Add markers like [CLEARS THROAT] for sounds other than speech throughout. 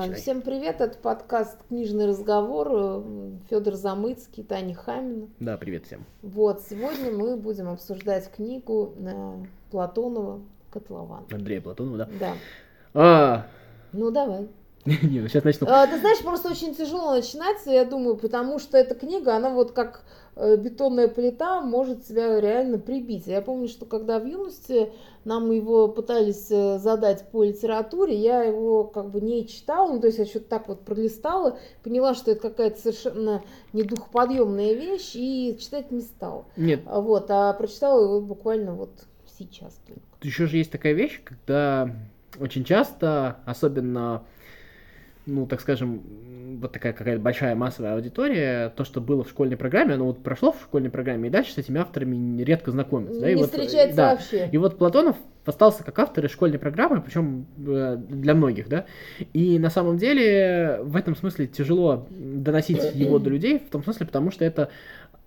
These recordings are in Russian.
А, всем привет, это подкаст «Книжный разговор», Федор Замыцкий, Таня Хамина. Да, привет всем. Вот, сегодня мы будем обсуждать книгу э, Платонова «Котлован». Андрея Платонова, да? Да. А... Ну, давай. [LAUGHS] Не, ну сейчас начну. А, ты знаешь, просто очень тяжело начинать, я думаю, потому что эта книга, она вот как э, бетонная плита может себя реально прибить. Я помню, что когда в юности нам его пытались э, задать по литературе, я его как бы не читала, ну то есть я что-то так вот пролистала, поняла, что это какая-то совершенно недухоподъемная вещь и читать не стала. Нет. Вот, а прочитала его буквально вот сейчас только. Еще же есть такая вещь, когда очень часто, особенно ну, так скажем, вот такая какая-то большая массовая аудитория, то, что было в школьной программе, оно вот прошло в школьной программе, и дальше с этими авторами редко знакомятся. Не да? и встречается вот, да. вообще. И вот Платонов остался как автор из школьной программы, причем э, для многих, да. И на самом деле в этом смысле тяжело доносить его до людей, в том смысле, потому что это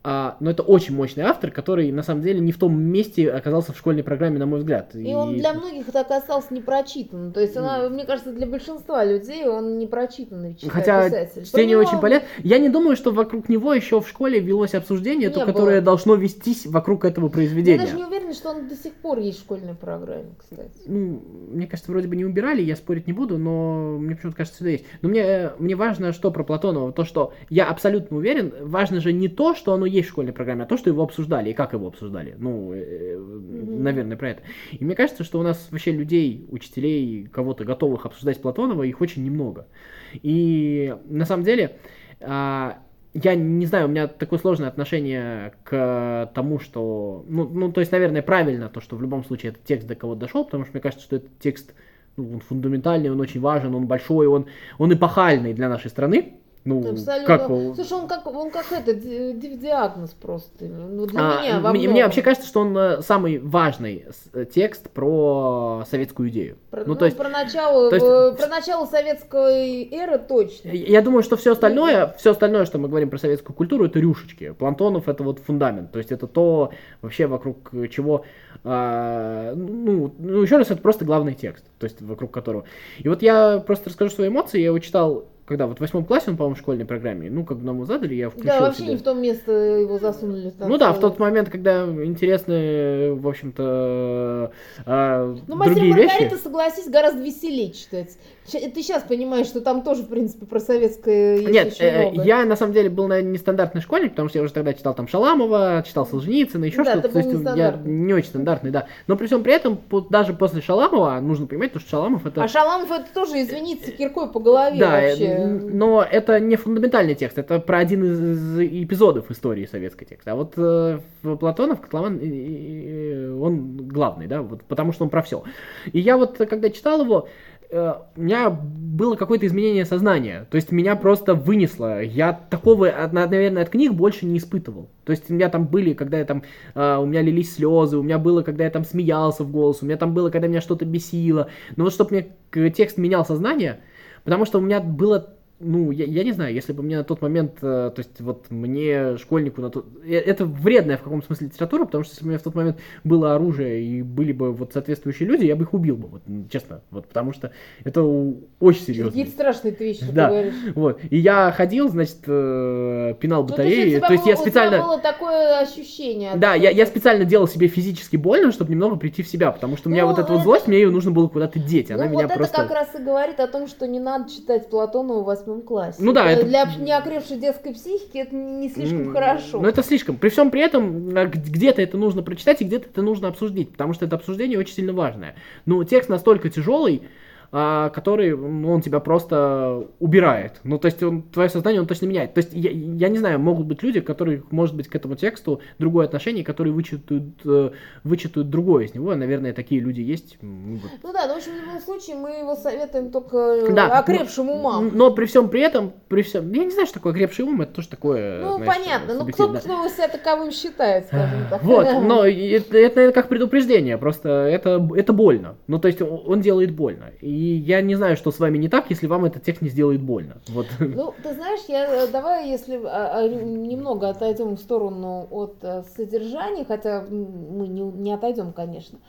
а, но это очень мощный автор, который на самом деле не в том месте оказался в школьной программе, на мой взгляд. И, и... он для многих так остался не прочитан. То есть, она, мне кажется, для большинства людей он не прочитанный Хотя писатель. чтение него... очень полезно. Я не думаю, что вокруг него еще в школе велось обсуждение, не то, которое должно вестись вокруг этого произведения. Я даже не уверена, что он до сих пор есть в школьной программе, кстати. Ну, мне кажется, вроде бы не убирали, я спорить не буду, но мне почему-то кажется, что есть. Но мне, мне важно, что про Платонова, то, что я абсолютно уверен, важно же не то, что оно есть в школьной программе, а то, что его обсуждали и как его обсуждали. Ну, mm-hmm. наверное, про это. И мне кажется, что у нас вообще людей, учителей, кого-то готовых обсуждать Платонова, их очень немного. И на самом деле, а, я не знаю, у меня такое сложное отношение к тому, что, ну, ну, то есть, наверное, правильно то, что в любом случае этот текст до кого-то дошел, потому что мне кажется, что этот текст, ну, он фундаментальный, он очень важен, он большой, он, он эпохальный для нашей страны. Ну, Абсолютно. как... Слушай, он как, он как это, диагноз просто. Ну, для а, меня во мне, мне вообще кажется, что он э, самый важный э, текст про советскую идею. Про, ну, ну, то есть, про, начало, то есть, про начало советской эры точно. Я думаю, что все остальное, все остальное, что мы говорим про советскую культуру, это рюшечки. Плантонов это вот фундамент. То есть это то, вообще вокруг чего... А, ну, ну, еще раз, это просто главный текст, то есть вокруг которого. И вот я просто расскажу свои эмоции. Я его читал когда вот в восьмом классе он, по-моему, в школьной программе, ну, как нам его задали, я включил Да, вообще себе. не в том место его засунули. Там ну да, в тот момент, когда интересны, в общем-то, э, ну, другие вещи. Маргарита, согласись, гораздо веселее читать. Ты сейчас понимаешь, что там тоже, в принципе, про советское Нет, э, я на самом деле был, наверное, нестандартный школьник, потому что я уже тогда читал там Шаламова, читал Солженицына, еще да, что-то. То есть я не очень стандартный, да. Но при всем при этом, даже после Шаламова, нужно понимать, что Шаламов это... А Шаламов это тоже, извините, киркой по голове да, вообще но это не фундаментальный текст, это про один из эпизодов истории советской текста. А вот э, Платонов, Котлован, э, он главный, да, вот, потому что он про все. И я вот, когда читал его, э, у меня было какое-то изменение сознания. То есть меня просто вынесло. Я такого, наверное, от книг больше не испытывал. То есть у меня там были, когда я там, э, у меня лились слезы, у меня было, когда я там смеялся в голос, у меня там было, когда меня что-то бесило. Но вот чтобы мне текст менял сознание, потому что у меня было ну, я, я не знаю, если бы мне на тот момент, э, то есть вот мне, школьнику, на тот... Э, это вредная в каком смысле литература, потому что если бы у меня в тот момент было оружие и были бы вот соответствующие люди, я бы их убил бы, вот честно, вот потому что это очень серьезно. Какие страшные ты вещи да. ты говоришь. Вот, и я ходил, значит, э, пинал ну, батареи, то есть, я специально... У было такое ощущение. Да, я, я специально делал себе физически больно, чтобы немного прийти в себя, потому что у меня ну, вот эта ну, это... вот злость, мне ее нужно было куда-то деть, ну, она ну, меня вот просто... это как раз и говорит о том, что не надо читать Платонова 8 взрослом классе. Ну да, э, это... Для неокрепшей детской психики это не слишком хорошо. Но это слишком. При всем при этом, э, где-то это нужно прочитать и где-то это нужно обсудить, потому что это обсуждение очень сильно важное. Но текст настолько тяжелый, а, который ну, он тебя просто убирает. Ну, то есть он, твое сознание он точно меняет. То есть я, я не знаю, могут быть люди, которые, может быть, к этому тексту другое отношение, которые вычитают, э, вычитают другое из него. Наверное, такие люди есть. Ну да, но в общем, в любом случае мы его советуем только э, да, окрепшим умам. Но при всем при этом, при всем, я не знаю, что такое окрепший ум, это тоже такое. Ну, знаешь, понятно. Ну, кто, кто себя таковым считает, скажем так. Вот, но это, это, наверное, как предупреждение, просто это, это больно. Ну, то есть он делает больно. И я не знаю, что с вами не так, если вам этот текст не сделает больно. Вот. Ну, ты знаешь, я, э, давай, если а, а, немного отойдем в сторону от а, содержания, хотя мы не, не отойдем, конечно,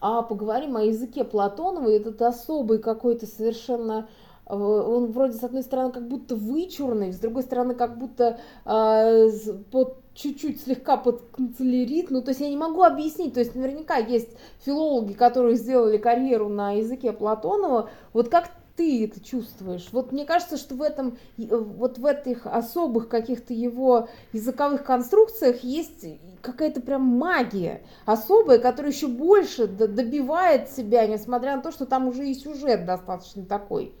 а поговорим о языке Платонова, этот особый какой-то совершенно он вроде с одной стороны как будто вычурный, с другой стороны как будто э, под чуть-чуть слегка под канцелярит, ну то есть я не могу объяснить, то есть наверняка есть филологи, которые сделали карьеру на языке Платонова, вот как ты это чувствуешь? Вот мне кажется, что в этом, вот в этих особых каких-то его языковых конструкциях есть какая-то прям магия особая, которая еще больше добивает себя, несмотря на то, что там уже и сюжет достаточно такой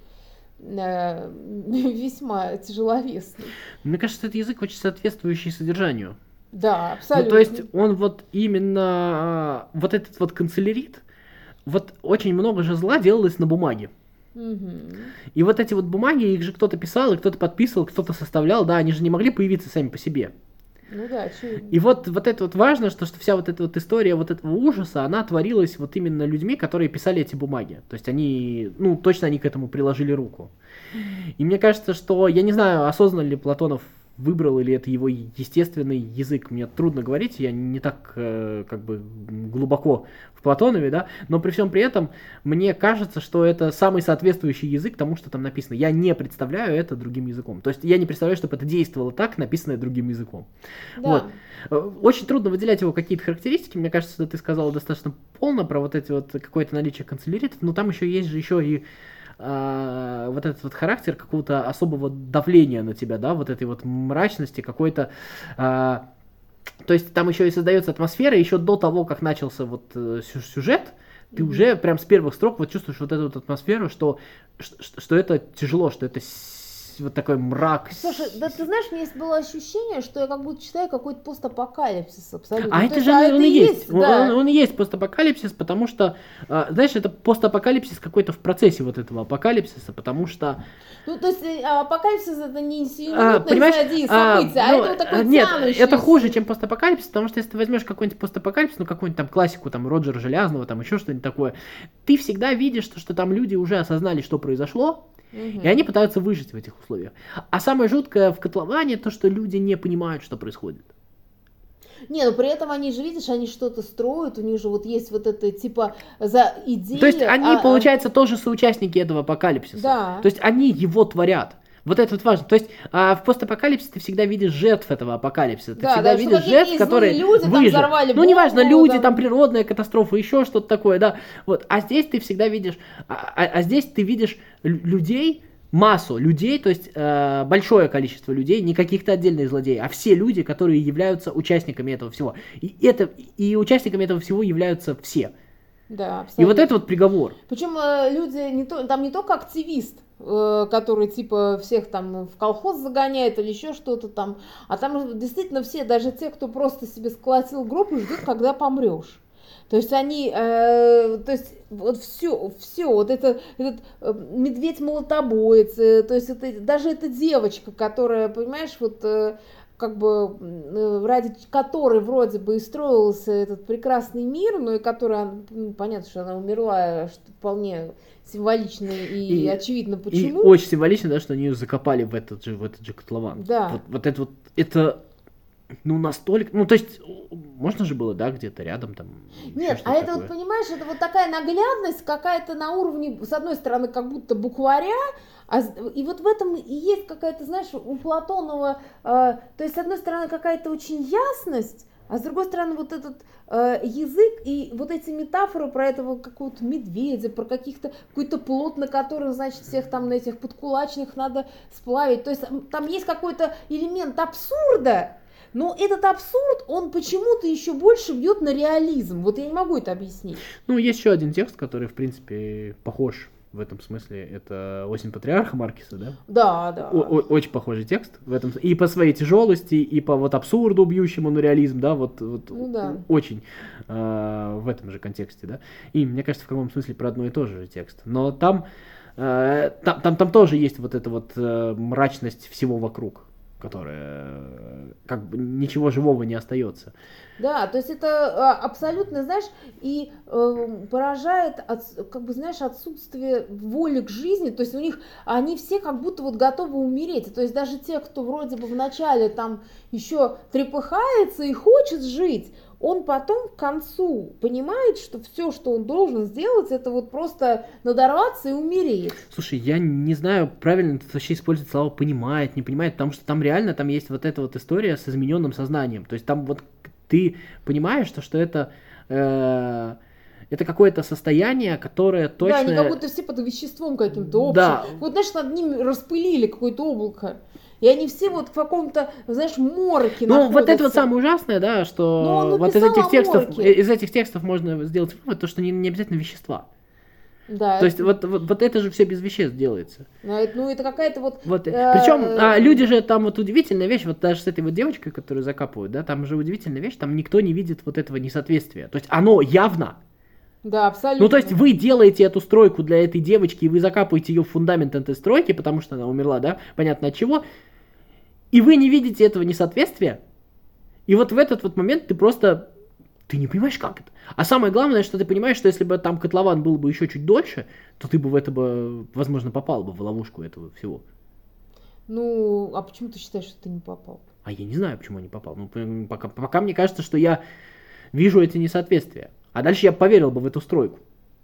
э, [LAUGHS] весьма тяжеловесный. Мне кажется, это язык очень соответствующий содержанию. Да, абсолютно. Ну, то есть он вот именно а, вот этот вот канцелярит, вот очень много же зла делалось на бумаге. И вот эти вот бумаги, их же кто-то писал, и кто-то подписывал, кто-то составлял, да, они же не могли появиться сами по себе. Ну да, очевидно. И вот, вот это вот важно, что, что вся вот эта вот история вот этого ужаса, она творилась вот именно людьми, которые писали эти бумаги. То есть они, ну, точно они к этому приложили руку. И мне кажется, что, я не знаю, осознанно ли Платонов выбрал или это его естественный язык. Мне трудно говорить, я не так э, как бы глубоко в Платонове, да, но при всем при этом мне кажется, что это самый соответствующий язык тому, что там написано. Я не представляю это другим языком. То есть я не представляю, чтобы это действовало так, написанное другим языком. Да. Вот. Э, очень трудно выделять его какие-то характеристики. Мне кажется, что ты сказала достаточно полно про вот эти вот какое-то наличие канцеляритов, но там еще есть же еще и э, вот этот вот характер какого-то особого давления на тебя, да, вот этой вот мрачности, какой-то... Э, то есть там еще и создается атмосфера, еще до того, как начался вот э, сюжет, ты mm-hmm. уже прям с первых строк вот чувствуешь вот эту вот атмосферу, что, что, что это тяжело, что это вот такой мрак. Слушай, да ты знаешь, у меня было ощущение, что я как будто читаю какой-то постапокалипсис абсолютно. А ну, это же а он, и есть. есть да. он, он и есть постапокалипсис, потому что, а, знаешь, это постапокалипсис какой-то в процессе вот этого апокалипсиса, потому что... Ну, то есть э, апокалипсис это не а, понимаешь, события, а, а ну, это вот такой Нет, это хуже, чем постапокалипсис, потому что если ты возьмешь какой-нибудь постапокалипсис, ну, какую-нибудь там классику, там, Роджера Желязного, там, еще что-нибудь такое, ты всегда видишь, что, что там люди уже осознали, что произошло, и они пытаются выжить в этих условиях. А самое жуткое в котловане то, что люди не понимают, что происходит. Не, но при этом они же, видишь, они что-то строят, у них же вот есть вот это, типа, за идея... То есть они, а получается, а... тоже соучастники этого апокалипсиса. Да. То есть они его творят. Вот это вот важно. То есть а, в постапокалипсисе ты всегда видишь жертв этого апокалипсиса. Ты да, всегда да, видишь жертв, которые люди выжили. Там взорвали ну, неважно, люди, там... там природная катастрофа, еще что-то такое, да. Вот. А здесь ты всегда видишь, а, а, а здесь ты видишь людей, массу людей, то есть э, большое количество людей, не каких-то отдельных злодеев, а все люди, которые являются участниками этого всего. И, это, и участниками этого всего являются все. Да, абсолютно. И вот это вот приговор. Причем э, люди не то, там не только активист, который типа всех там в колхоз загоняет или еще что-то там, а там действительно все, даже те, кто просто себе сколотил группу, ждут, когда помрешь. То есть они, э, то есть вот все, все, вот это, этот э, медведь молотобоец, э, то есть это, даже эта девочка, которая, понимаешь, вот э, как бы э, ради которой вроде бы и строился этот прекрасный мир, но и которая, понятно, что она умерла, что вполне символично и, и очевидно почему. И очень символично, да, что они ее закопали в этот же, в этот же котлован. Да. Вот, вот это вот, это ну, настолько... Ну, то есть, можно же было, да, где-то рядом там... Нет, а это такое. вот, понимаешь, это вот такая наглядность какая-то на уровне, с одной стороны, как будто букваря, а, и вот в этом и есть какая-то, знаешь, у Платонова, э, то есть, с одной стороны, какая-то очень ясность, а с другой стороны, вот этот э, язык и вот эти метафоры про этого какого-то медведя, про каких-то какой-то плод, на который, значит, всех там на этих подкулачных надо сплавить. То есть там есть какой-то элемент абсурда, но этот абсурд, он почему-то еще больше бьет на реализм. Вот я не могу это объяснить. Ну, есть еще один текст, который, в принципе, похож в этом смысле. Это «Осень патриарха» Маркиса, да? Да, да. О -о Очень похожий текст в этом и по своей тяжелости, и по вот абсурду, бьющему на реализм, да, вот, вот ну, да. очень э, в этом же контексте, да. И мне кажется, в каком смысле про одно и то же текст. Но там, э, там, там, там тоже есть вот эта вот э, мрачность всего вокруг которая как бы ничего живого не остается. Да, то есть это а, абсолютно, знаешь, и э, поражает, от, как бы, знаешь, отсутствие воли к жизни, то есть у них, они все как будто вот готовы умереть, то есть даже те, кто вроде бы вначале там еще трепыхается и хочет жить, он потом к концу понимает, что все, что он должен сделать, это вот просто надорваться и умереть. Слушай, я не знаю, правильно тут вообще использовать слово понимает, не понимает, потому что там реально там есть вот эта вот история с измененным сознанием. То есть там вот ты понимаешь, что, что это э, это какое-то состояние, которое точно... Да, они как будто все под веществом каким-то общим. Да. Вот, знаешь, над ними распылили какое-то облако. И они все вот в каком-то, знаешь, морке Ну, находятся. вот это вот самое ужасное, да, что ну, вот из этих текстов, из этих текстов можно сделать вывод, то, что не, не обязательно вещества. Да. То есть вот, вот, вот это же все без веществ делается. Ну, это, ну, это какая-то вот... вот э, Причем а, люди же там вот удивительная вещь, вот даже с этой вот девочкой, которую закапывают, да, там же удивительная вещь, там никто не видит вот этого несоответствия. То есть оно явно. Да, абсолютно. Ну, то есть вы делаете эту стройку для этой девочки, и вы закапываете ее в фундамент этой стройки, потому что она умерла, да, понятно от чего, и вы не видите этого несоответствия, и вот в этот вот момент ты просто ты не понимаешь, как это. А самое главное, что ты понимаешь, что если бы там котлован был бы еще чуть дольше, то ты бы в это бы, возможно, попал бы в ловушку этого всего. Ну, а почему ты считаешь, что ты не попал? А я не знаю, почему я не попал. Ну, пока, пока мне кажется, что я вижу эти несоответствия. А дальше я поверил бы в эту стройку.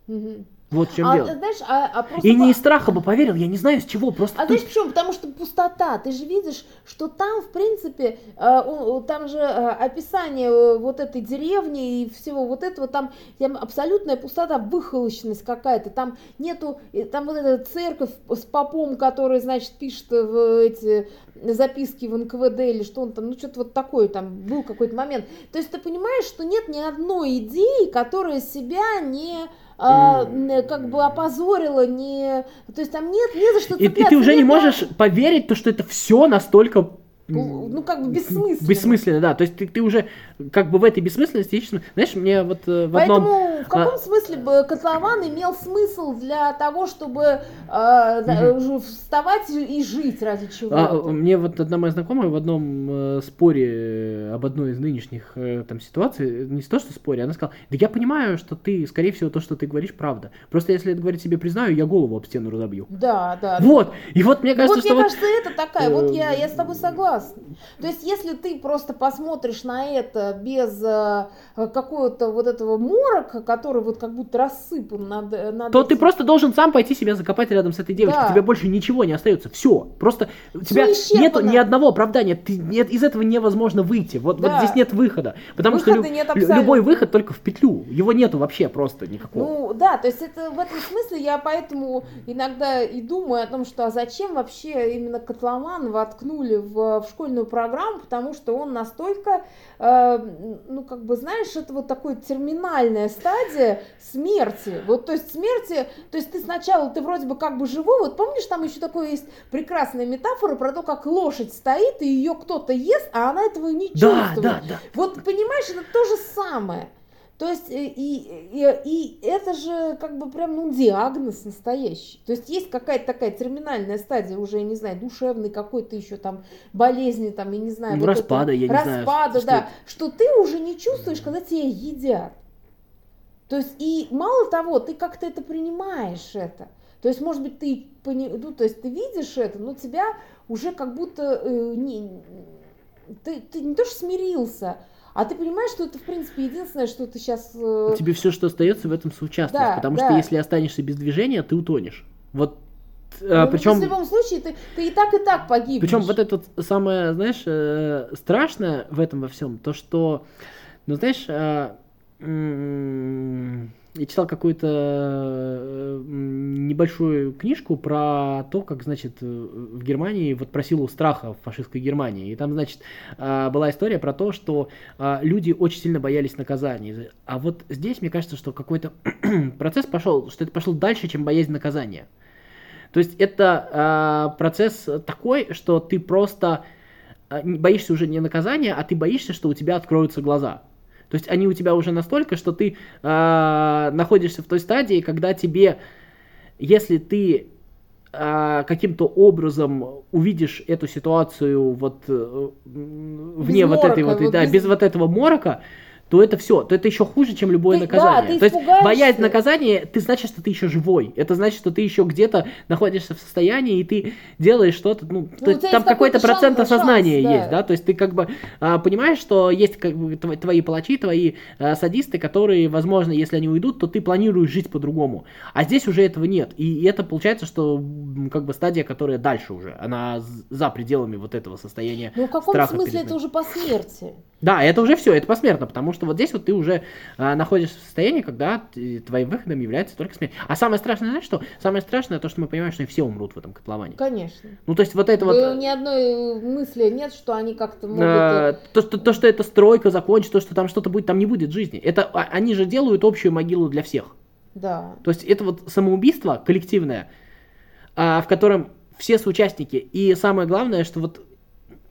Угу. Вот в чем а, дело. Знаешь, а, а просто... И не из страха бы поверил, я не знаю с чего, просто... А ты... знаешь почему? Потому что пустота. Ты же видишь, что там, в принципе, э, там же э, описание э, вот этой деревни и всего вот этого, там, там абсолютная пустота, выхолощенность какая-то. Там нету, там вот эта церковь с попом, который, значит, пишет в эти записки в НКВД или что он там, ну что-то вот такое там был какой-то момент. То есть ты понимаешь, что нет ни одной идеи, которая себя не а, как бы опозорила, не... То есть там нет, не за что цепляться. И, и ты уже не можешь поверить, то, что это все настолько ну, как бы бессмысленно. Бессмысленно, да. То есть ты, ты уже как бы в этой бессмысленности ищешь... Знаешь, мне вот э, в Поэтому одном... в каком а... смысле бы котлован имел смысл для того, чтобы э, угу. вставать и жить ради чего а, Мне вот одна моя знакомая в одном э, споре об одной из нынешних э, там ситуаций, не то что споре, она сказала, да я понимаю, что ты, скорее всего, то, что ты говоришь, правда. Просто если это говорить себе признаю, я голову об стену разобью. Да, да. Вот. И вот мне кажется, вот, что... Мне вот... кажется, это такая, вот я, я с тобой согласна согласна. То есть, если ты просто посмотришь на это без э, какого-то вот этого морока, который вот как будто рассыпан над... над то этим... ты просто должен сам пойти себя закопать рядом с этой девочкой. Да. Тебе больше ничего не остается. Все. Просто у тебя нет ни одного оправдания. Ты, нет, из этого невозможно выйти. Вот, да. вот здесь нет выхода. Потому Выхода что нет любой выход только в петлю. Его нету вообще просто никакого. Ну да, то есть это в этом смысле я поэтому иногда и думаю о том, что а зачем вообще именно котломан воткнули в, в школьную программу, потому что он настолько, э, ну, как бы, знаешь, это вот такая терминальная стадия смерти. Вот, то есть смерти, то есть ты сначала, ты вроде бы как бы живой, вот помнишь, там еще такое есть прекрасная метафора про то, как лошадь стоит, и ее кто-то ест, а она этого не чувствует. Да, да, да. Вот, понимаешь, это то же самое. То есть и, и, и это же как бы прям ну, диагноз настоящий. То есть есть какая-то такая терминальная стадия уже, я не знаю, душевной какой-то еще там болезни, там, я не знаю. Ну, вот распада, это, я не распада, знаю. Распада, да. Что, что ты уже не чувствуешь, когда тебя едят. То есть и мало того, ты как-то это принимаешь это. То есть, может быть, ты, ну, то есть ты видишь это, но тебя уже как будто э, не, ты, ты не то что смирился, а ты понимаешь, что это, в принципе, единственное, что ты сейчас... Э... Тебе все, что остается в этом соучаствовать, да, потому да. что если останешься без движения, ты утонешь. Вот а, ну, причем, в любом случае ты, ты и так и так погибнешь. Причем вот это вот самое, знаешь, э, страшное в этом во всем, то что, ну знаешь, э, я читал какую-то э, небольшую книжку про то, как, значит, в Германии, вот про силу страха в фашистской Германии. И там, значит, а, была история про то, что а, люди очень сильно боялись наказаний. А вот здесь, мне кажется, что какой-то [CLEARS THROAT] процесс пошел, что это пошел дальше, чем боязнь наказания. То есть это а, процесс такой, что ты просто боишься уже не наказания, а ты боишься, что у тебя откроются глаза. То есть они у тебя уже настолько, что ты э, находишься в той стадии, когда тебе, если ты э, каким-то образом увидишь эту ситуацию вот э, вне без вот морока, этой вот, вот да, без... без вот этого морока, то это все, то это еще хуже, чем любое Ты- наказание. да, ты то есть боязнь наказания, ты значит, что ты еще живой. Это значит, что ты еще где-то находишься в состоянии, и ты делаешь что-то, ну, то у есть тебя там какой-то процент шанс, осознания шанс, да. есть, да, то есть ты как бы а, понимаешь, что есть как бы тво- твои палачи, твои а, садисты, которые, возможно, если они уйдут, то ты планируешь жить по-другому. А здесь уже этого нет. И, это получается, что как бы стадия, которая дальше уже, она за пределами вот этого состояния. Ну, в каком смысле перед это уже по смерти? Да, это уже все, это посмертно, потому что вот здесь вот ты уже а, находишься в состоянии, когда ты- твоим выходом является только смерть. А самое страшное, знаешь что? Самое страшное то, что мы понимаем, что и все умрут в этом котловане. Конечно. Ну, то есть вот это вот... Э, Ни одной мысли нет, что они как-то могут... э, э, то, что, то, что эта стройка закончится, то, что там что-то будет, там не будет жизни. Это а, они же делают общую могилу для всех. Да. То есть это вот самоубийство коллективное, а, в котором все соучастники. И самое главное, что вот,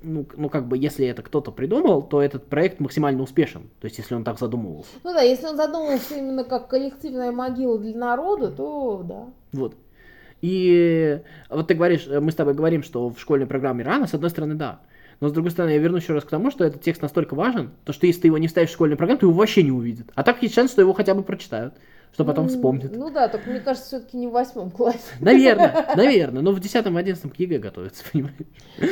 ну, ну, как бы, если это кто-то придумал, то этот проект максимально успешен. То есть, если он так задумывался. Ну да, если он задумывался именно как коллективная могила для народа, то да. Вот. И вот ты говоришь, э, мы с тобой говорим, что в школьной программе рано, с одной стороны, да. Но с другой стороны, я вернусь еще раз к тому, что этот текст настолько важен, то что если ты его не вставишь в школьную программу, то его вообще не увидят. А так есть шанс, что его хотя бы прочитают, что потом М, вспомнят. Ну да, только мне кажется, все-таки не в восьмом классе. [LAUGHS] Наверное, наверное, но в 10-11 к ЕГЭ готовятся, понимаешь?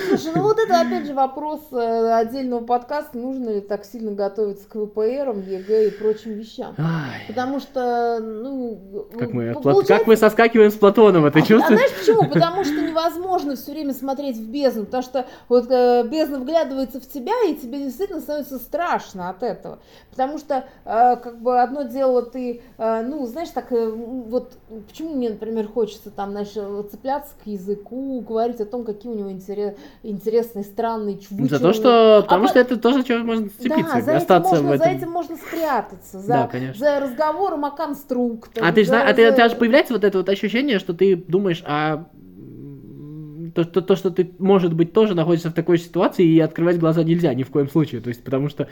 Слушай, ну вот это опять же вопрос э, отдельного подкаста, нужно ли так сильно готовиться к ВПРам, ЕГЭ и прочим вещам. Ай, Потому что, ну... как мы, получается- как мы соскакиваем с Платонова, ты А- А, чувствуешь? знаешь почему? [LAUGHS] Потому что невозможно все время смотреть в бездну, потому что вот э, бездна вглядывается в тебя, и тебе действительно становится страшно от этого. Потому что, э, как бы, одно дело ты, э, ну, знаешь, так, э, вот, почему мне, например, хочется там, знаешь, цепляться к языку, говорить о том, какие у него интерес- интересные, странные, За чувачные... то, что, потому по- что это тоже чего можно зацепиться, Да, за этим, остаться можно, в за этом. этим можно спрятаться, за, Да, конечно. за разговором о конструкторе. А ты же за- а ты, у тебя же за- появляется вот это вот ощущение, что ты думаешь, а м, то, то, то, что ты, может быть, тоже находишься в такой ситуации, и открывать глаза нельзя ни в коем случае. То есть, потому что.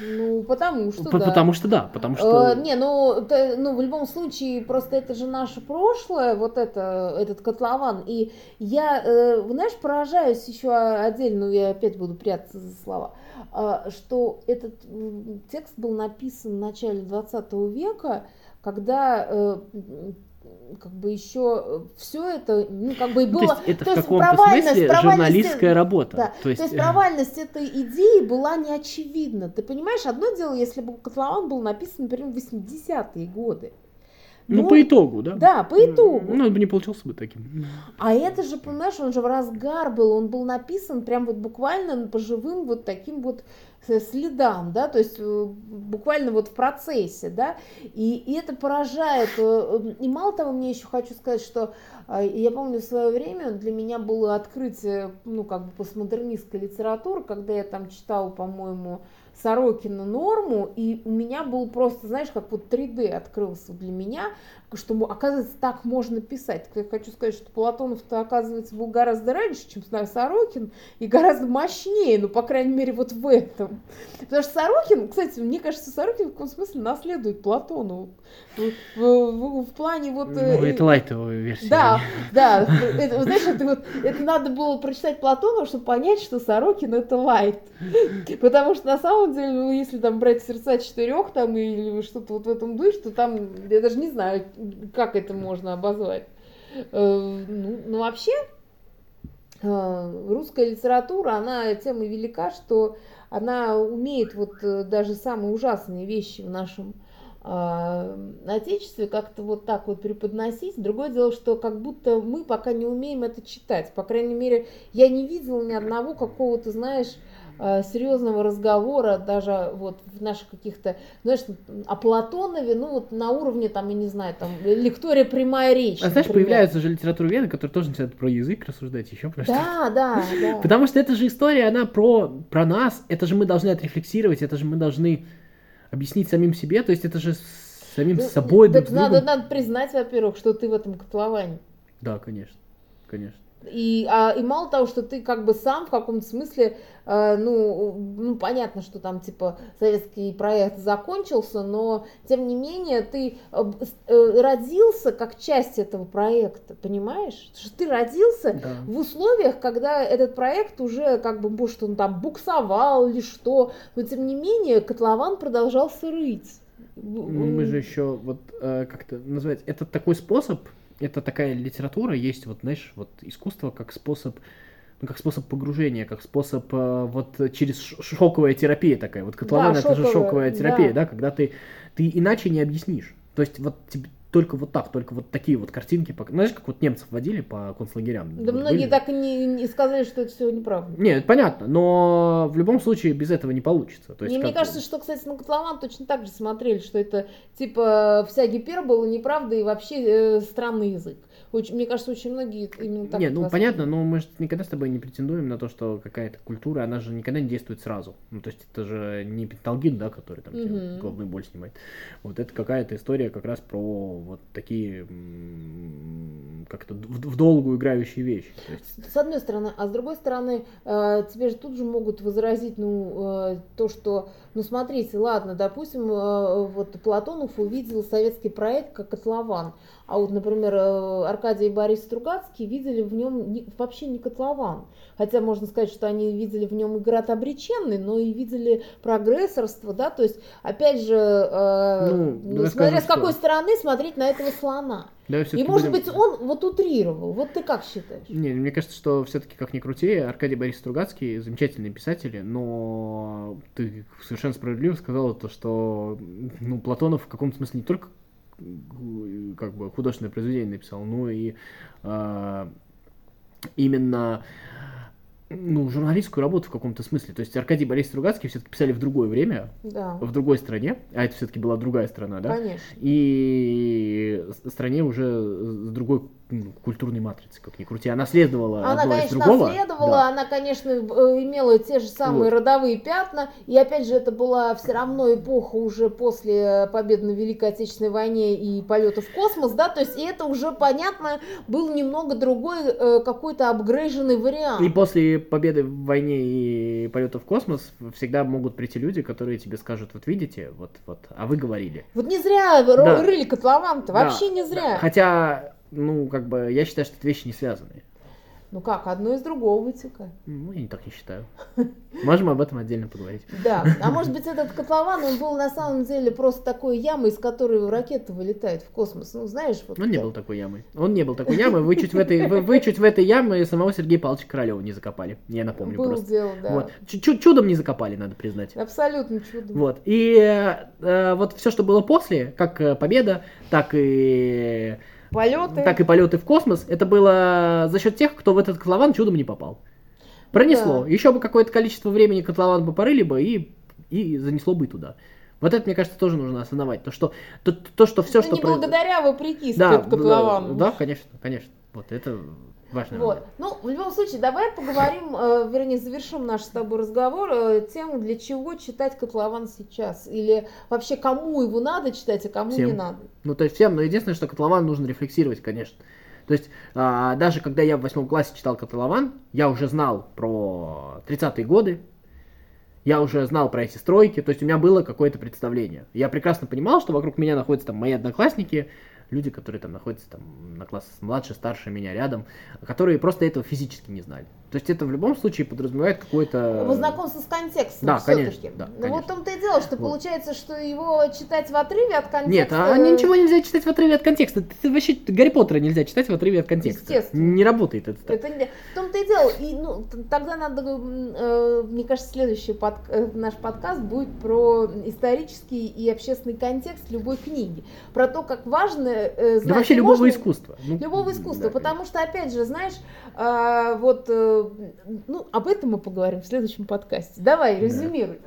Ну, потому что, п- да. Потому что да, потому что. Э, не, ну, ты- ну, в любом случае, просто это же наше прошлое, вот это, этот котлован. И я, э, знаешь, поражаюсь еще отдельно, ну, я опять буду прятаться за слова, а, что этот текст был написан в начале 20 века, когда э, как бы еще все это, ну, как бы и Ну, было... то есть это то в есть каком-то смысле провальность- журналистская работа. Да, То есть, э, [LAUGHS] провальность этой идеи была не очевидна. Ты понимаешь, одно дело, если бы котлован был написан, например, в 80-е годы. ну, Ну, по итогу, да? Да, по итогу. Ну, он бы не получился бы таким. [LAUGHS] А это же, понимаешь, он же в разгар был, он был написан прям вот буквально по живым вот таким вот э, следам, да, то есть э, буквально вот в процессе, да, и, и это поражает. э, э, И мало того, мне еще хочу сказать, что э, я помню в свое время для меня было открытие, ну, как бы постмодернистской литературы, когда я там читала, по-моему, Сорокина норму, и у меня был просто, знаешь, как вот 3D открылся для меня, что, оказывается, так можно писать. Я хочу сказать, что Платонов-то, оказывается, был гораздо раньше, чем знаю, Сорокин, и гораздо мощнее, ну, по крайней мере, вот в этом. Потому что Сорокин, кстати, мне кажется, Сорокин в каком смысле наследует Платону. В, в- в- в плане вот... Ну, э, это лайтовая версия. да, да, это, знаешь, это, вот, это надо было прочитать Платонова, чтобы понять, что Сорокин это лайт. Потому что на самом деле, ну, если там брать сердца четырех там или что-то вот в этом духе, то там, я даже не знаю, как это можно обозвать. Э, Ну, ну, вообще, э, русская литература, она тем и велика, что она умеет вот э, даже самые ужасные вещи в нашем а, отечестве как-то вот так вот преподносить. Другое дело, что как будто мы пока не умеем это читать. По крайней мере, я не видела ни одного какого-то, знаешь, серьезного разговора даже вот в наших каких-то, знаешь, о Платонове, ну вот на уровне там, я не знаю, там лектория прямая речь. А знаешь, например. появляются же литературоведы, которые тоже начинают про язык рассуждать, еще про. Да, да, [LAUGHS] да. Потому что это же история, она про, про нас, это же мы должны отрефлексировать, это же мы должны объяснить самим себе, то есть это же самим Ну, собой, так друг надо, другом. надо признать, во-первых, что ты в этом котловане. Да, конечно, конечно. И, а, и мало того, что ты как бы сам в каком-то смысле, э, ну, ну, понятно, что там типа советский проект закончился, но тем не менее ты э, э, родился как часть этого проекта, понимаешь? Что ты родился Да. в условиях, когда этот проект уже как бы, может, он там буксовал или что, но тем не менее котлован продолжался рыть. Ну, мы же еще вот э, как-то называть это такой способ, это такая литература, есть вот, знаешь, вот искусство как способ, ну, как способ погружения, как способ э, вот через шоковая терапия такая. Вот котлован это же шоковая, шоковая терапия, да. да, когда ты, ты иначе не объяснишь. То есть вот тебе только вот так, только вот такие вот картинки. Знаешь, как вот немцев водили по концлагерям? Да Вот многие были? так и не, не сказали, что это все неправда. Не, это понятно, но в любом случае без этого не получится. То есть И мне как бы- кажется, что, кстати, на котлован точно так же смотрели, что это типа вся гипербола неправда и вообще э, странный язык. Очень, мне кажется, очень многие именно так Не, ну понятно, но мы же никогда с тобой не претендуем на то, что какая-то культура, она же никогда не действует сразу. Ну, то есть это же не пенталгин, да, который там тебе Мгм. головную боль снимает. Вот это какая-то история как раз про вот такие как-то в, в долгую играющие вещи. Есть, С одной стороны, а с другой стороны, э, тебе же тут же могут возразить, ну, э, то, что, ну, смотрите, ладно, допустим, э, вот Платонов увидел советский проект как котлован, а вот, например, э, Аркадий и Борис Стругацкий видели в нем не- вообще не котлован. Хотя можно сказать, что они видели в нем и град обреченный, но и видели прогрессорство, да, то есть, опять же, э, Ну, ну, смотря скажем, с какой что- стороны смотреть на этого слона. давай И, может будем- быть, он вот утрировал. Вот ты как считаешь? Не, мне кажется, что все-таки как ни крути, Аркадий Борис Стругацкий замечательные писатели, но ты совершенно справедливо сказал то, что ну, Платонов в каком-то смысле не только как бы художественное произведение написал, но и а, именно ну, журналистскую работу в каком-то смысле. То есть Аркадий Борис Стругацкий все-таки писали в другое время, Да, в другой стране, а это все-таки была другая страна, да? конечно. и стране уже с другой культурной матрицей, как ни крути. Она следовала Она, одно из конечно, другого. наследовала, да. она, конечно, э, имела те же самые Вот. родовые пятна, и опять же, это была все равно эпоха уже после победы на Великой Отечественной войне и полета в космос, да, то есть и это уже, понятно, был немного другой э, какой-то апгрейженный вариант. И после победы в войне и полета в космос всегда могут прийти люди, которые тебе скажут, вот видите, вот, вот, а вы говорили. Вот не зря Да. рыли котлован-то, Да, вообще не зря. Хотя, ну, как бы, я считаю, что это вещи не связанные. Ну как, одно из другого вытекает. Ну, я не так не считаю. [LAUGHS] Можем об этом отдельно поговорить. Да, а [LAUGHS] может быть этот котлован, он был на самом деле просто такой ямой, из которой ракета вылетает в космос. Ну, знаешь, вот... Он не так. был такой ямой. Он не был такой ямой. Вы чуть в этой, вы, вы чуть в этой яме самого Сергея Павловича Королева не закопали. Я напомню Был просто. дело, да. Вот. Чу- чудом не закопали, надо признать. Абсолютно чудо. Вот. И э, вот все, что было после, как э, победа, так и Полеты. так и полеты в космос, это было за счет тех, кто в этот котлован чудом не попал. Пронесло. Да. Еще бы какое-то количество времени котлован бы порыли бы и, и занесло бы туда. Вот это, мне кажется, тоже нужно осознавать. То, что, то, то, что все, Ну, что не произ- благодаря, а вопреки да, котловану. да, конечно, конечно. Вот это важно. Вот. Ну, в любом случае, давай поговорим, э, вернее, завершим наш с тобой разговор э, тем, для чего читать котлован сейчас. Или вообще, кому его надо читать, а кому Всем. не надо. Ну, то есть всем, но единственное, что котлован нужно рефлексировать, конечно. То есть, а, даже когда я в восьмом классе читал котлован, я уже знал про 30-е годы, я уже знал про эти стройки, то есть у меня было какое-то представление. Я прекрасно понимал, что вокруг меня находятся там мои одноклассники, люди, которые там находятся там на класс младше, старше меня рядом, которые просто этого физически не знали. То есть это в любом случае подразумевает какое-то... Вы знакомство с контекстом да, конечно, да, Ну, вот конечно. в том-то и дело, что Вот. получается, что его читать в отрыве от контекста... Нет, а ничего нельзя читать в отрыве от контекста. Ты вообще Гарри Поттера нельзя читать в отрыве от контекста. Естественно. Не работает это так. Это не... В том-то и дело. И, ну, тогда надо, э, мне кажется, следующий под- э, наш подкаст будет про исторический и общественный контекст любой книги. Про то, как важно э, знать. Да вообще любого можно- искусства. Ну, Любого искусства, да, потому что, опять же, знаешь, а, вот, э, ну, об этом мы поговорим в следующем подкасте. Давай, Да. резюмируй.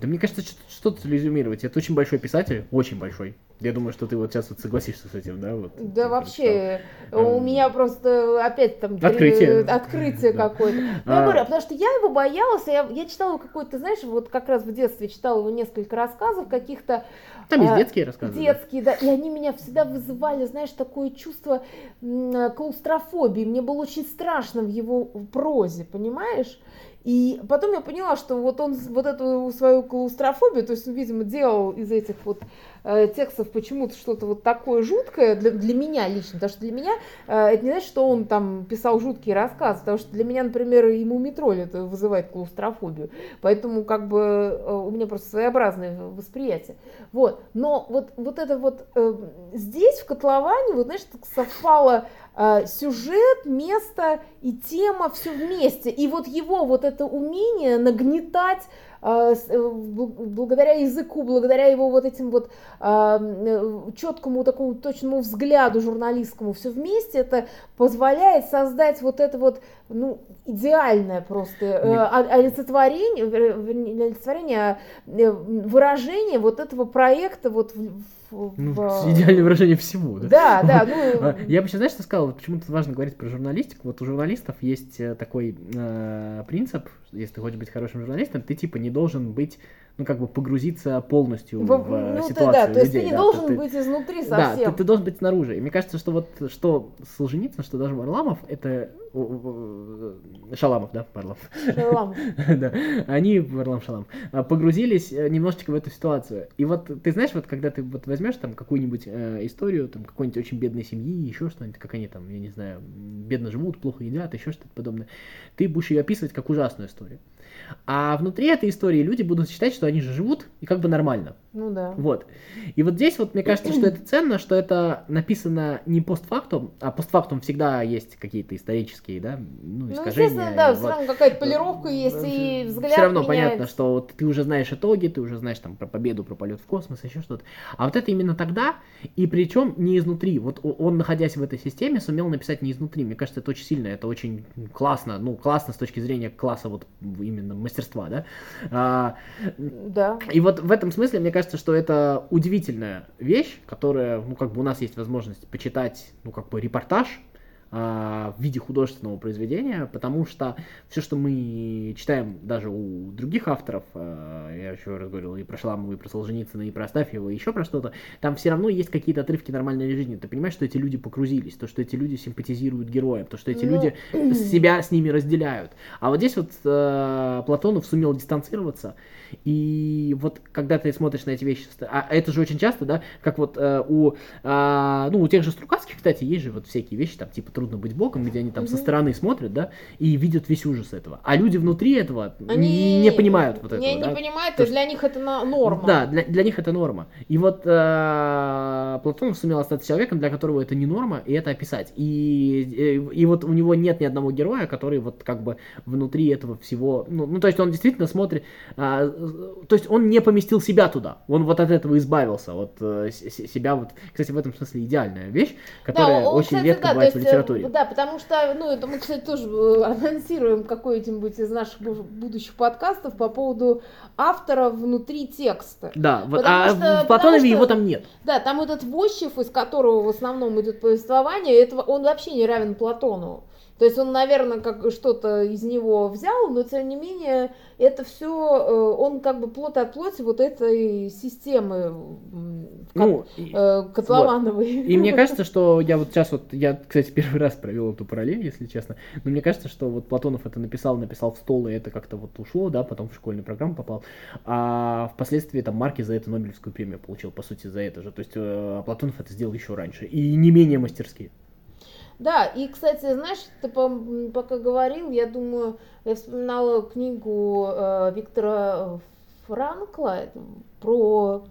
Да мне кажется, что- что тут резюмировать. Это очень большой писатель, очень большой. Я думаю, что ты вот сейчас вот согласишься с этим, да? Вот, да вообще, прочитал. у меня просто опять там открытие, открытие какое-то. [LAUGHS] Ну, я а. говорю, потому что я его боялась, я, я читала какой-то, знаешь, вот как раз в детстве читала его несколько рассказов каких-то. Там есть а, детские рассказы. Детские, да? да, и они меня всегда вызывали, знаешь, такое чувство клаустрофобии. Мне было очень страшно в его прозе, понимаешь? И потом я поняла, что вот он вот эту свою клаустрофобию, то есть он, видимо, делал из этих вот текстов почему-то что-то вот такое жуткое для, для меня лично, потому что для меня э, это не значит, что он там писал жуткие рассказы, потому что для меня, например, ему метроль это вызывает клаустрофобию, поэтому как бы э, у меня просто своеобразное восприятие. Вот, но вот, вот это вот э, здесь, в котловане, вот знаешь, так совпало э, сюжет, место и тема все вместе. И вот его вот это умение нагнетать э, э, благодаря языку, благодаря его вот этим вот э, четкому такому точному взгляду журналистскому все вместе, это позволяет создать вот это вот ну, идеальное просто олицетворение, олицетворение, выражение вот этого проекта вот в, ну, в... идеальное выражение всего, да? Да, да. Ну... А, я бы сейчас, знаешь, что сказал? Почему тут важно говорить про журналистику? Вот у журналистов есть э, такой э, принцип, если ты хочешь быть хорошим журналистом, ты типа не должен быть ну, как бы погрузиться полностью в, в ну, ситуацию ты, да, людей. То есть ты не да, должен ты, быть изнутри совсем. Да, ты, ты должен быть снаружи. И мне кажется, что вот что Солженицын, что даже Варламов, это Шаламов, да, Варламов. Шаламов. [LAUGHS] да, они, Варлам Шалам, а, погрузились э, немножечко в эту ситуацию. И вот ты знаешь, вот когда ты вот возьмешь там какую-нибудь э, историю, там какой-нибудь очень бедной семьи, еще что-нибудь, как они там, я не знаю, бедно живут, плохо едят, еще что-то подобное, ты будешь ее описывать как ужасную историю. А внутри этой истории люди будут считать, что они же живут и как бы нормально. Ну да. Вот. И вот здесь вот мне кажется, что это ценно, что это написано не постфактум, а постфактум всегда есть какие-то исторические, да, ну, ну искажения. Ну, да, вот. все равно какая-то полировка есть, и взгляд Все равно меняется. понятно, что вот ты уже знаешь итоги, ты уже знаешь там про победу, про полет в космос, еще что-то. А вот это именно тогда, и причем не изнутри. Вот он, находясь в этой системе, сумел написать не изнутри. Мне кажется, это очень сильно, это очень классно, ну, классно с точки зрения класса вот именно мастерства, да. А, да. И вот в этом смысле, мне кажется, что это удивительная вещь, которая, ну, как бы у нас есть возможность почитать, ну, как бы репортаж в виде художественного произведения, потому что все, что мы читаем даже у других авторов, а, я еще раз говорил и про Шаламова, и про Солженицына, и про Астафьева, и еще про что-то, там все равно есть какие-то отрывки нормальной жизни. Ты понимаешь, что эти люди погрузились, то, что эти люди симпатизируют героям, то, что эти ну... люди [CLEARS THROAT] себя с ними разделяют. А вот здесь вот э, Платонов сумел дистанцироваться, и вот когда ты смотришь на эти вещи, а это же очень часто, да, как вот э, у, э, ну, у тех же Стругацких, кстати, есть же вот всякие вещи, там, типа «Трудно быть богом», где они там mm-hmm. со стороны смотрят, да, и видят весь ужас этого. А люди внутри этого они не понимают вот этого, не, да. Не понимают, То, для них это норма. Да, для, для них это норма. И вот э, Платонов сумел остаться человеком, для которого это не норма, и это описать. И, и, и вот у него нет ни одного героя, который вот как бы внутри этого всего, ну, ну то есть он действительно смотрит, э, то есть он не поместил себя туда, он вот от этого избавился, вот э, себя вот, кстати, в этом смысле идеальная вещь, которая да, он, очень кстати, редко да, бывает есть, в э, литературе. Да, потому что, ну, это мы, кстати, тоже э, анонсируем какой-нибудь из наших будущих подкастов по поводу автора внутри текста. Да, вот, а что, в Платонове что, его там нет. Да, там этот Вощев, из которого в основном идет повествование, этого, он вообще не равен Платонову. То есть он, наверное, как что-то из него взял, но тем не менее это все, э, он как бы плод от плоти вот этой системы ну, э, котловановой. Вот. И мне [LAUGHS] кажется, что я вот сейчас вот, я, кстати, первый раз провел эту параллель, если честно, но мне кажется, что вот Платонов это написал, написал в стол, и это как-то вот ушло, да, потом в школьную программу попал, а впоследствии там Марки за это Нобелевскую премию получил, по сути, за это же. То есть э, Платонов это сделал еще раньше, и не менее мастерски. Да, и, кстати, знаешь, ты пока говорил, я думаю, я вспоминала книгу э, Виктора Франкла про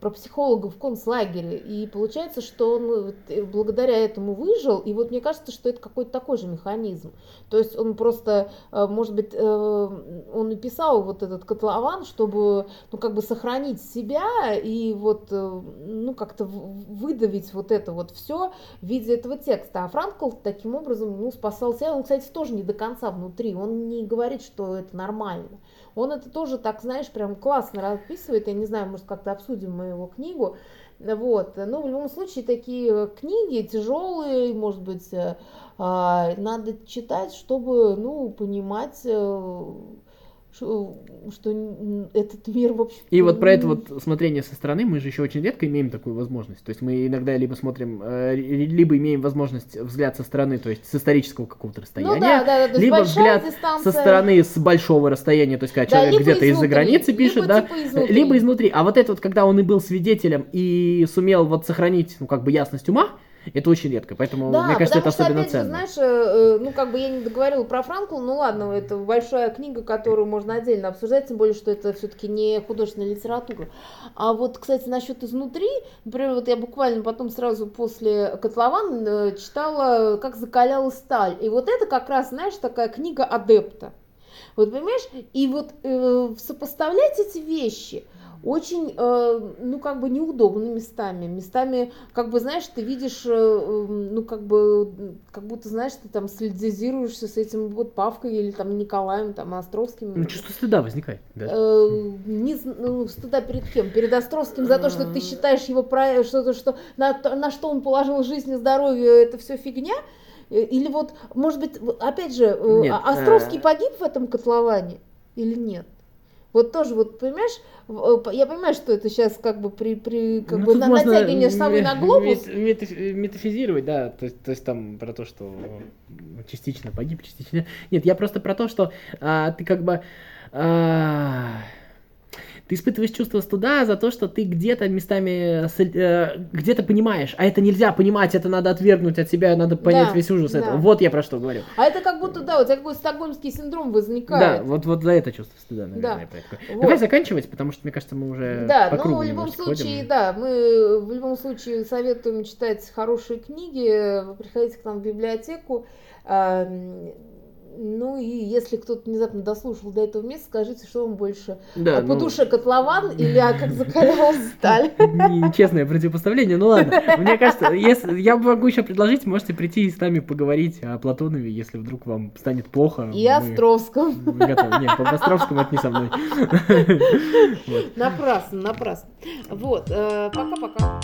про психолога в концлагере. И получается, что он э, благодаря этому выжил. И вот мне кажется, что это какой-то такой же механизм. То есть он просто, э, может быть, э, он и писал вот этот котлован, чтобы, ну, как бы сохранить себя и вот, ну, как-то выдавить вот это вот все в виде этого текста. А Франкл таким образом, ну, спасал себя. Он, кстати, тоже не до конца внутри. Он не говорит, что это нормально. Он это тоже так, знаешь, прям классно расписывает. Я не знаю, может, как-то обсудим мы его книгу. Вот. Но в любом случае такие книги тяжелые, может быть, э, а, надо читать, чтобы, ну, понимать э, что, что этот мир, в общем И вот про это вот смотрение со стороны мы же еще очень редко имеем такую возможность. То есть мы иногда либо смотрим, э, либо имеем возможность взгляд со стороны, то есть с исторического какого-то расстояния, ну, да, да, да, либо взгляд дистанция. со стороны с большого расстояния, то есть когда да, человек где-то из-за границы пишет, либо, да, типа изнутри. либо изнутри. А вот это вот, когда он и был свидетелем и сумел вот сохранить, ну, как бы ясность ума, это очень редко, поэтому да, мне кажется, это что, особенно опять ценно. Же, знаешь, э, ну как бы я не договорила про Франкла, ну ладно, это большая книга, которую можно отдельно обсуждать, тем более, что это все-таки не художественная литература. А вот, кстати, насчет изнутри, например, вот я буквально потом сразу после Котлован э, читала «Как закаляла сталь», и вот это как раз, знаешь, такая книга адепта. Вот понимаешь, и вот э, сопоставлять эти вещи – очень, э, ну, как бы неудобно местами. Местами, как бы, знаешь, ты видишь, э, эм, ну, как бы, как будто, знаешь, ты там солидизируешься с этим вот Павкой или там Николаем, там, Островским. Ну, чувство стыда возникает, да? Э, не, ну, стыда перед кем? Перед Островским за то, что ты считаешь его, про, что, что на, на что он положил жизнь и здоровье, это все фигня? Или вот, может быть, опять же, нет, Островский погиб в этом котловане или нет? Вот тоже, вот понимаешь, э, я понимаю, что это сейчас как бы при, при как ну, бы на, натягивание совы на глобус. Мет, метафизировать, да, то, то есть там про то, что частично погиб, частично. Нет, я просто про то, что а, ты как бы. А, ты испытываешь чувство стыда за то, что ты где-то местами, э, где-то понимаешь, а это нельзя понимать, это надо отвергнуть от себя, надо понять да, весь ужас да. этого. Вот я про что говорю. А это как будто, да, у тебя какой-то стокгольмский синдром возникает. Да, вот, вот за это чувство стыда, наверное. Да. Вот. Давай заканчивать, потому что, мне кажется, мы уже Да, по ну, в любом случае, ходим. да, мы в любом случае советуем читать хорошие книги, приходите к нам в библиотеку, ну и если кто-то внезапно дослушал до этого места, скажите, что вам больше? Да, а ну... по душе котлован или а как закалялась сталь? Честное противопоставление, ну ладно. Мне кажется, если я могу еще предложить, можете прийти и с нами поговорить о Платонове, если вдруг вам станет плохо. И мы... Островском. Мы готовы. Нет, по Островскому это не со мной. Напрасно, напрасно. Вот, э, пока-пока.